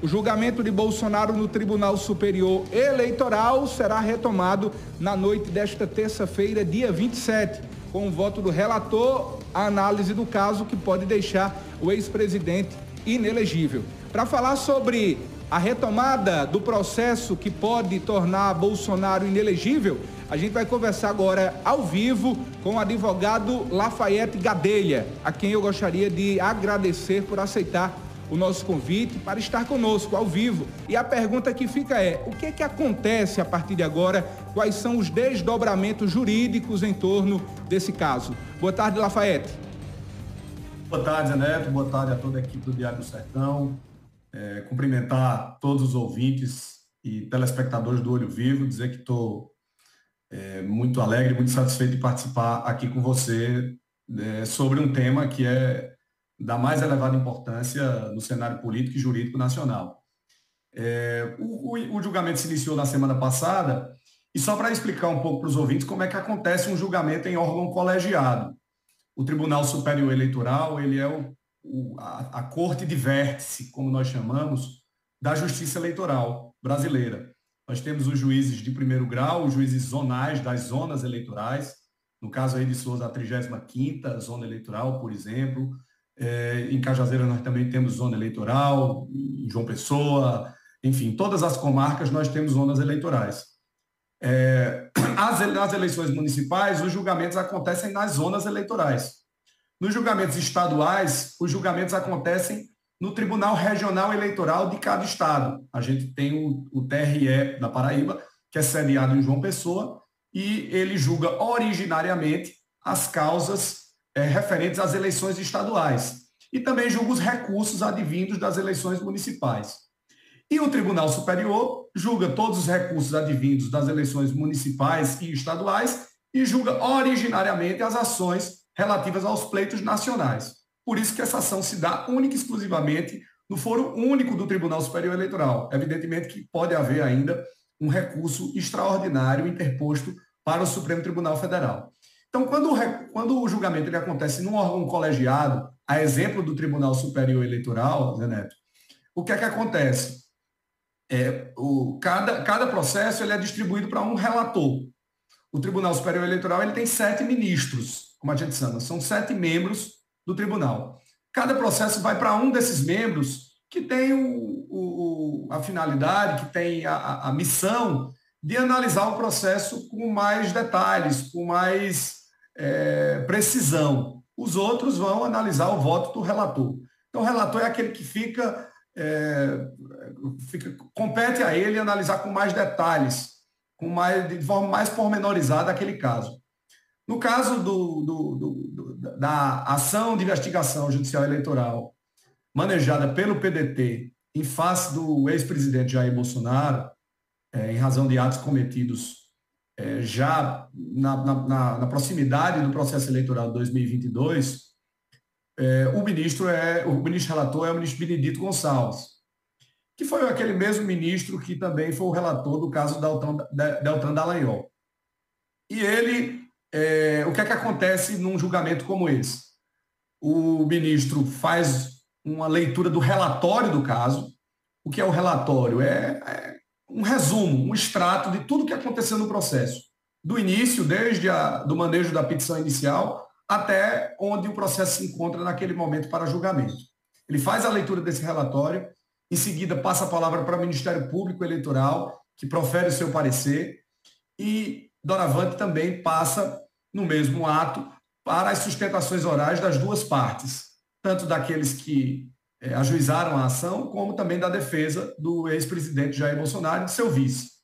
O julgamento de Bolsonaro no Tribunal Superior Eleitoral será retomado na noite desta terça-feira, dia 27, com o voto do relator, a análise do caso que pode deixar o ex-presidente inelegível. Para falar sobre a retomada do processo que pode tornar Bolsonaro inelegível, a gente vai conversar agora ao vivo com o advogado Lafayette Gadelha, a quem eu gostaria de agradecer por aceitar o nosso convite para estar conosco ao vivo. E a pergunta que fica é: o que é que acontece a partir de agora? Quais são os desdobramentos jurídicos em torno desse caso? Boa tarde, Lafayette. Boa tarde, Neto. Boa tarde a toda a equipe do Diário do Sertão. É, cumprimentar todos os ouvintes e telespectadores do Olho Vivo, dizer que estou é, muito alegre, muito satisfeito de participar aqui com você é, sobre um tema que é da mais elevada importância no cenário político e jurídico nacional. É, o, o, o, julgamento se iniciou na semana passada, e só para explicar um pouco para os ouvintes como é que acontece um julgamento em órgão colegiado. O Tribunal Superior Eleitoral, ele é o, a, a corte de vértice, como nós chamamos, da justiça eleitoral brasileira. Nós temos os juízes de primeiro grau, os juízes zonais das zonas eleitorais, no caso aí de Souza, a 35ª zona eleitoral, por exemplo, é, em Cajazeira nós também temos zona eleitoral, em João Pessoa, enfim, todas as comarcas nós temos zonas eleitorais. É, as, eleições municipais, os julgamentos acontecem nas zonas eleitorais. Nos julgamentos estaduais, os julgamentos acontecem no Tribunal Regional Eleitoral de cada estado. A gente tem o, o TRE da Paraíba, que é sediado em João Pessoa, e ele julga originariamente as causas é, referentes às eleições estaduais e também julga os recursos advindos das eleições municipais. E o Tribunal Superior julga todos os recursos advindos das eleições municipais e estaduais e julga originariamente as ações relativas aos pleitos nacionais. Por isso que essa ação se dá única e exclusivamente no foro único do Tribunal Superior Eleitoral. Evidentemente que pode haver ainda um recurso extraordinário interposto para o Supremo Tribunal Federal. Então, quando o, quando o julgamento ele acontece num órgão colegiado, a exemplo do Tribunal Superior Eleitoral, Zé Neto, o que é que acontece? É, o, cada, cada processo ele é distribuído para um relator. O Tribunal Superior Eleitoral ele tem sete ministros, como a gente chama, são sete membros do tribunal. Cada processo vai para um desses membros que tem o, o, a finalidade, que tem a, a missão de analisar o processo com mais detalhes, com mais é, precisão. Os outros vão analisar o voto do relator. Então, o relator é aquele que fica, é, fica compete a ele analisar com mais detalhes, com mais, de forma mais pormenorizada aquele caso. No caso do, do, do, da ação de investigação judicial eleitoral manejada pelo PDT em face do ex-presidente Jair Bolsonaro, é, em razão de atos cometidos é, já na, na, na, proximidade do processo eleitoral de 2022, é, o ministro é o ministro relator é o ministro Benedito Gonçalves, que foi aquele mesmo ministro que também foi o relator do caso Deltan, Deltan Dallagnol. E ele, é, o que é que acontece num julgamento como esse? O ministro faz uma leitura do relatório do caso. O que é o relatório? É, é um resumo, um extrato de tudo que aconteceu no processo, do início, desde a, do manejo da petição inicial até onde o processo se encontra naquele momento para julgamento. Ele faz a leitura desse relatório, em seguida passa a palavra para o Ministério Público Eleitoral, que profere o seu parecer, e Doravante também passa no mesmo ato para as sustentações orais das duas partes, tanto daqueles que é, ajuizaram a ação, como também da defesa do ex-presidente Jair Bolsonaro e de seu vice.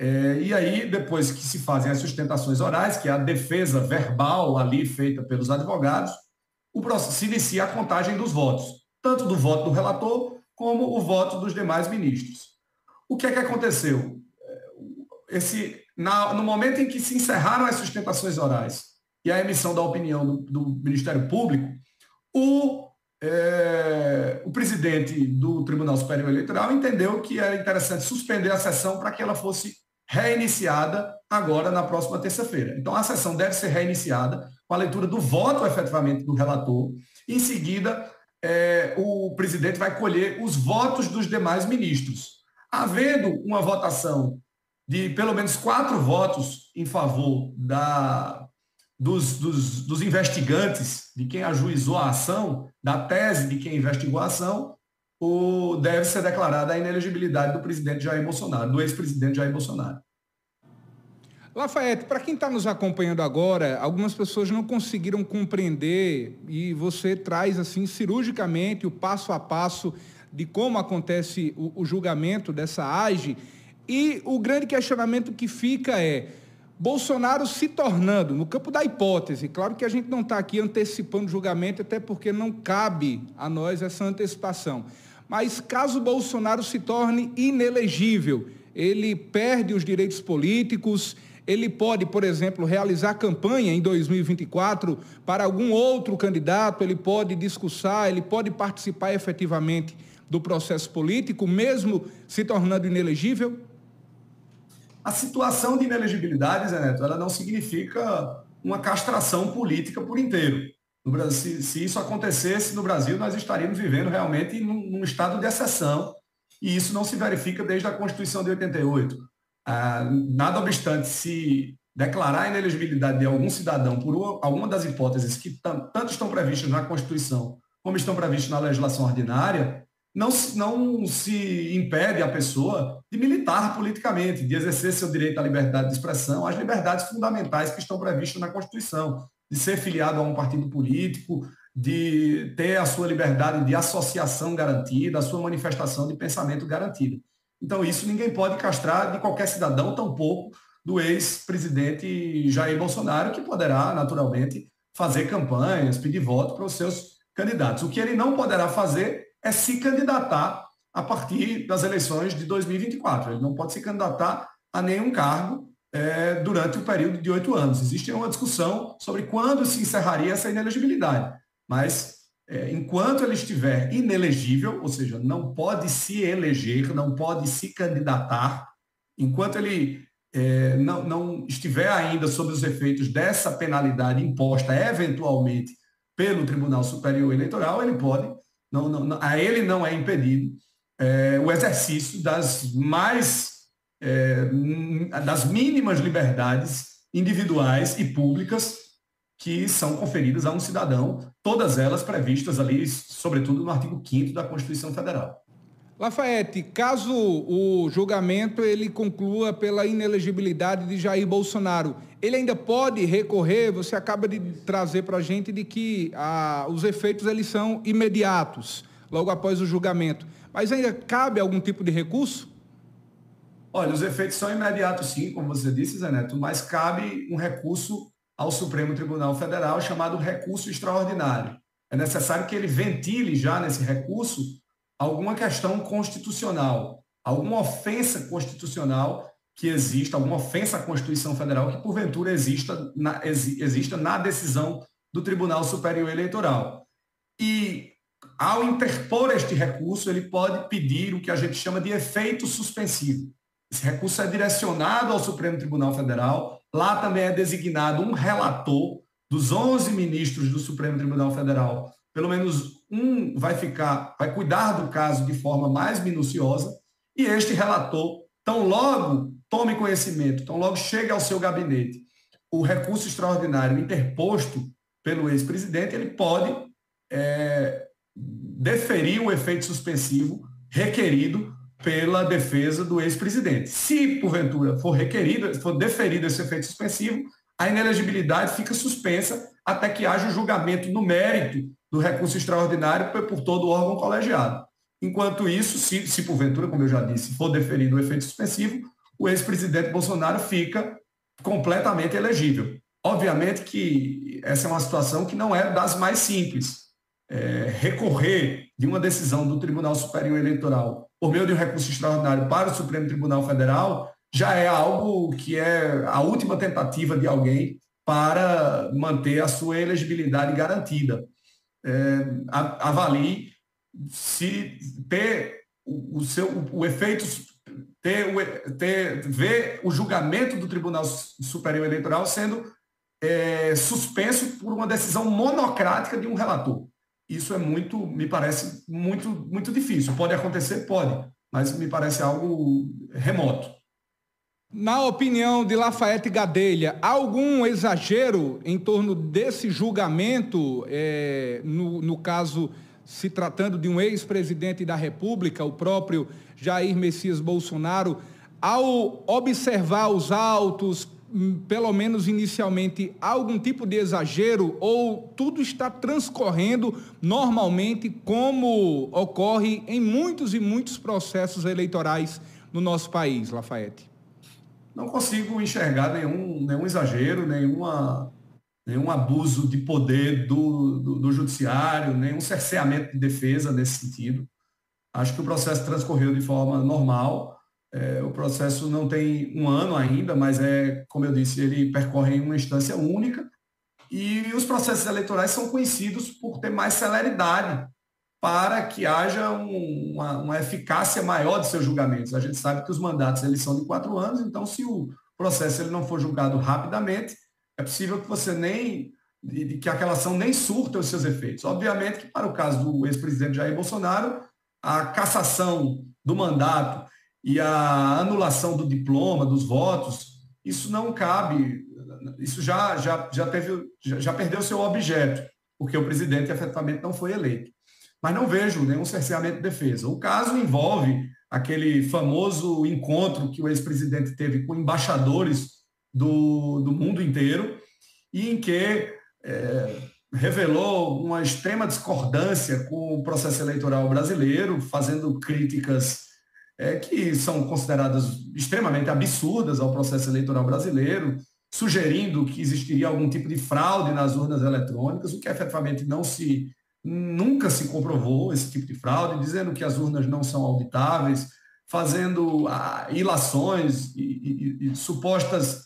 É, e aí, depois que se fazem as sustentações orais, que é a defesa verbal ali feita pelos advogados, o processo, se inicia a contagem dos votos, tanto do voto do relator como o voto dos demais ministros. O que é que aconteceu? É, esse, na, no momento em que se encerraram as sustentações orais e a emissão da opinião do, do Ministério Público, o é, o presidente do Tribunal Superior Eleitoral entendeu que era interessante suspender a sessão para que ela fosse reiniciada agora na próxima terça-feira. Então a sessão deve ser reiniciada com a leitura do voto efetivamente do relator. Em seguida, é, o presidente vai colher os votos dos demais ministros. Havendo uma votação de pelo menos quatro votos em favor da, dos, dos, dos investigantes, de quem ajuizou a ação, da tese de quem investigou a ação, o, deve ser declarada a inelegibilidade do presidente Jair Bolsonaro, do ex-presidente Jair Bolsonaro. Lafayette, para quem está nos acompanhando agora, algumas pessoas não conseguiram compreender e você traz assim cirurgicamente o passo a passo de como acontece o, o julgamento dessa AGE. E o grande questionamento que fica é, Bolsonaro se tornando, no campo da hipótese, claro que a gente não está aqui antecipando julgamento, até porque não cabe a nós essa antecipação. Mas caso Bolsonaro se torne inelegível, ele perde os direitos políticos, ele pode, por exemplo, realizar campanha em 2024 para algum outro candidato, ele pode discursar, ele pode participar efetivamente do processo político, mesmo se tornando inelegível? A situação de inelegibilidade, Zé Neto, ela não significa uma castração política por inteiro. Brasil, se, se, isso acontecesse no Brasil, nós estaríamos vivendo realmente num, num, estado de exceção, e isso não se verifica desde a Constituição de 88. Ah, nada obstante, se declarar a inelegibilidade de algum cidadão por uma, alguma das hipóteses que tanto estão previstas na Constituição como estão previstas na legislação ordinária, não, não se impede a pessoa de militar politicamente, de exercer seu direito à liberdade de expressão, às liberdades fundamentais que estão previstas na Constituição, de ser filiado a um partido político, de ter a sua liberdade de associação garantida, a sua manifestação de pensamento garantida. Então, isso ninguém pode castrar de qualquer cidadão, tampouco do ex-presidente Jair Bolsonaro, que poderá, naturalmente, fazer campanhas, pedir voto para os seus candidatos. O que ele não poderá fazer é se candidatar a partir das eleições de 2024. Ele não pode se candidatar a nenhum cargo é, durante o período de oito anos. Existe uma discussão sobre quando se encerraria essa inelegibilidade, mas é, enquanto ele estiver inelegível, ou seja, não pode se eleger, não pode se candidatar, enquanto ele é, não, não estiver ainda sob os efeitos dessa penalidade imposta eventualmente pelo Tribunal Superior Eleitoral, ele pode, não, não, a ele não é impedido é, o exercício das mais é, das mínimas liberdades individuais e públicas que são conferidas a um cidadão, todas elas previstas ali, sobretudo no artigo 5 da Constituição Federal. Lafayette, caso o julgamento ele conclua pela inelegibilidade de Jair Bolsonaro, ele ainda pode recorrer, você acaba de trazer para a gente de que ah, os efeitos eles são imediatos, logo após o julgamento. Mas ainda cabe algum tipo de recurso? Olha, os efeitos são imediatos sim, como você disse, Zé Neto, mas cabe um recurso ao Supremo Tribunal Federal chamado recurso extraordinário. É necessário que ele ventile já nesse recurso alguma questão constitucional, alguma ofensa constitucional que exista, alguma ofensa à Constituição Federal que porventura exista na, exista na decisão do Tribunal Superior Eleitoral. E ao interpor este recurso, ele pode pedir o que a gente chama de efeito suspensivo. Esse recurso é direcionado ao Supremo Tribunal Federal Lá também é designado um relator dos 11 ministros do Supremo Tribunal Federal. Pelo menos um vai ficar, vai cuidar do caso de forma mais minuciosa e este relator, tão logo tome conhecimento, tão logo chegue ao seu gabinete, o recurso extraordinário interposto pelo ex-presidente, ele pode é, deferir o efeito suspensivo requerido pela defesa do ex-presidente. Se, porventura, for requerido, for deferido esse efeito suspensivo, a inelegibilidade fica suspensa até que haja o julgamento no mérito do recurso extraordinário por todo o órgão colegiado. Enquanto isso, se, se porventura, como eu já disse, for deferido o efeito suspensivo, o ex-presidente Bolsonaro fica completamente elegível. Obviamente que essa é uma situação que não é das mais simples. É, recorrer de uma decisão do Tribunal Superior Eleitoral por meio de um recurso extraordinário para o Supremo Tribunal Federal, já é algo que é a última tentativa de alguém para manter a sua elegibilidade garantida. É, avalie se ter o, o seu o, efeito ter, o, ter ver o julgamento do Tribunal Superior Eleitoral sendo é, suspenso por uma decisão monocrática de um relator. isso é muito, me parece muito, muito difícil. Pode acontecer? Pode, mas me parece algo remoto. Na opinião de Lafayette Gadelha, há algum exagero em torno desse julgamento, é, no, no caso se tratando de um ex-presidente da República, o próprio Jair Messias Bolsonaro, ao observar os autos, hum, pelo menos inicialmente, há algum tipo de exagero ou tudo está transcorrendo normalmente como ocorre em muitos e muitos processos eleitorais no nosso país, Lafayette? Não consigo enxergar nenhum, nenhum exagero, nenhuma, nenhum abuso de poder do, do, do, judiciário, nenhum cerceamento de defesa nesse sentido. Acho que o processo transcorreu de forma normal. É, o processo não tem um ano ainda, mas é, como eu disse, ele percorre em uma instância única. E os processos eleitorais são conhecidos por ter mais celeridade para que haja um, uma, uma, eficácia maior de seus julgamentos. A gente sabe que os mandatos eles são de quatro anos, então se o processo ele não for julgado rapidamente, é possível que você nem que aquela ação nem surta os seus efeitos. Obviamente que para o caso do ex-presidente Jair Bolsonaro, a cassação do mandato e a anulação do diploma, dos votos, isso não cabe, isso já, já, já, teve, já, já perdeu seu objeto, porque o presidente efetivamente não foi eleito mas não vejo nenhum cerceamento de defesa. O caso envolve aquele famoso encontro que o ex-presidente teve com embaixadores do, do mundo inteiro e em que é, revelou uma extrema discordância com o processo eleitoral brasileiro, fazendo críticas é, que são consideradas extremamente absurdas ao processo eleitoral brasileiro, sugerindo que existiria algum tipo de fraude nas urnas eletrônicas, o que efetivamente não se Nunca se comprovou esse tipo de fraude, dizendo que as urnas não são auditáveis, fazendo ah, ilações e, e, e supostas,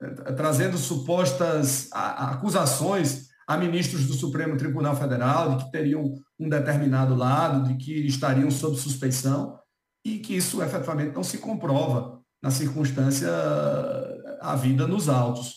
eh, trazendo supostas acusações a ministros do Supremo Tribunal Federal de que teriam um determinado lado, de que estariam sob suspeição, e que isso efetivamente não se comprova na circunstância a vida nos autos.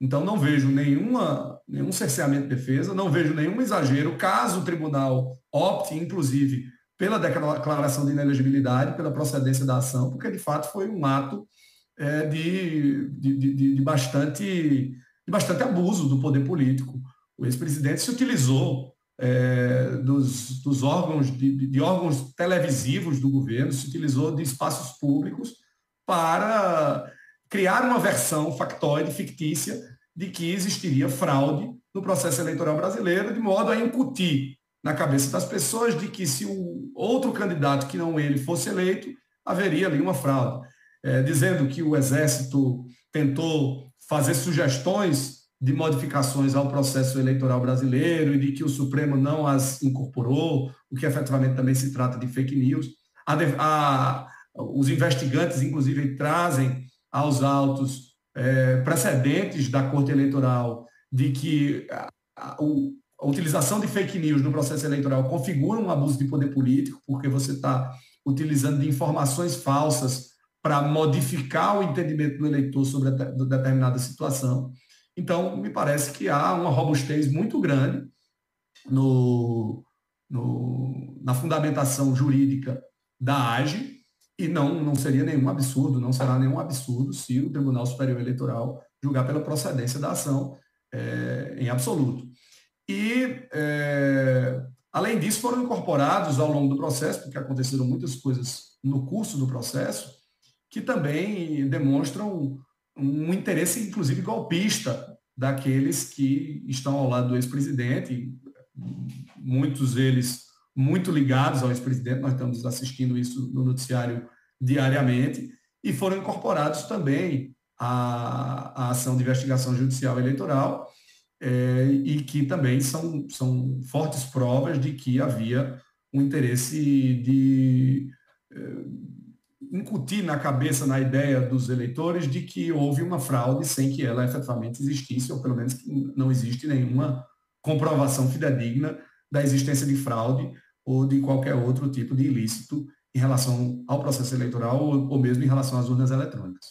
Então, não vejo nenhuma, nenhum cerceamento de defesa, não vejo nenhum exagero, caso o tribunal opte, inclusive, pela declaração de inelegibilidade, pela procedência da ação, porque, de fato, foi um ato é, de, de, de, de, bastante, de bastante abuso do poder político. O ex-presidente se utilizou é, dos, dos, órgãos, de, de órgãos televisivos do governo, se utilizou de espaços públicos para criar uma versão factoide, fictícia, de que existiria fraude no processo eleitoral brasileiro, de modo a incutir na cabeça das pessoas de que se o outro candidato que não ele fosse eleito, haveria ali uma fraude. É, dizendo que o Exército tentou fazer sugestões de modificações ao processo eleitoral brasileiro e de que o Supremo não as incorporou, o que efetivamente também se trata de fake news. A, a, os investigantes, inclusive, trazem aos autos é, precedentes da Corte Eleitoral de que a, a, a, utilização de fake news no processo eleitoral configura um abuso de poder político, porque você está utilizando de informações falsas para modificar o entendimento do eleitor sobre a determinada situação. Então, me parece que há uma robustez muito grande no, no, na fundamentação jurídica da AGE, e não, não seria nenhum absurdo, não será nenhum absurdo se o Tribunal Superior Eleitoral julgar pela procedência da ação é, em absoluto. E, é, além disso, foram incorporados ao longo do processo, porque aconteceram muitas coisas no curso do processo, que também demonstram um interesse, inclusive, golpista daqueles que estão ao lado do ex-presidente, muitos deles muito ligados ao ex-presidente, nós estamos assistindo isso no noticiário diariamente, e foram incorporados também à, à ação de investigação judicial eleitoral, é, e que também são, são fortes provas de que havia um interesse de é, incutir na cabeça, na ideia dos eleitores, de que houve uma fraude sem que ela efetivamente existisse, ou pelo menos que não existe nenhuma comprovação fidedigna da existência de fraude ou de qualquer outro tipo de ilícito em relação ao processo eleitoral ou, mesmo em relação às urnas eletrônicas.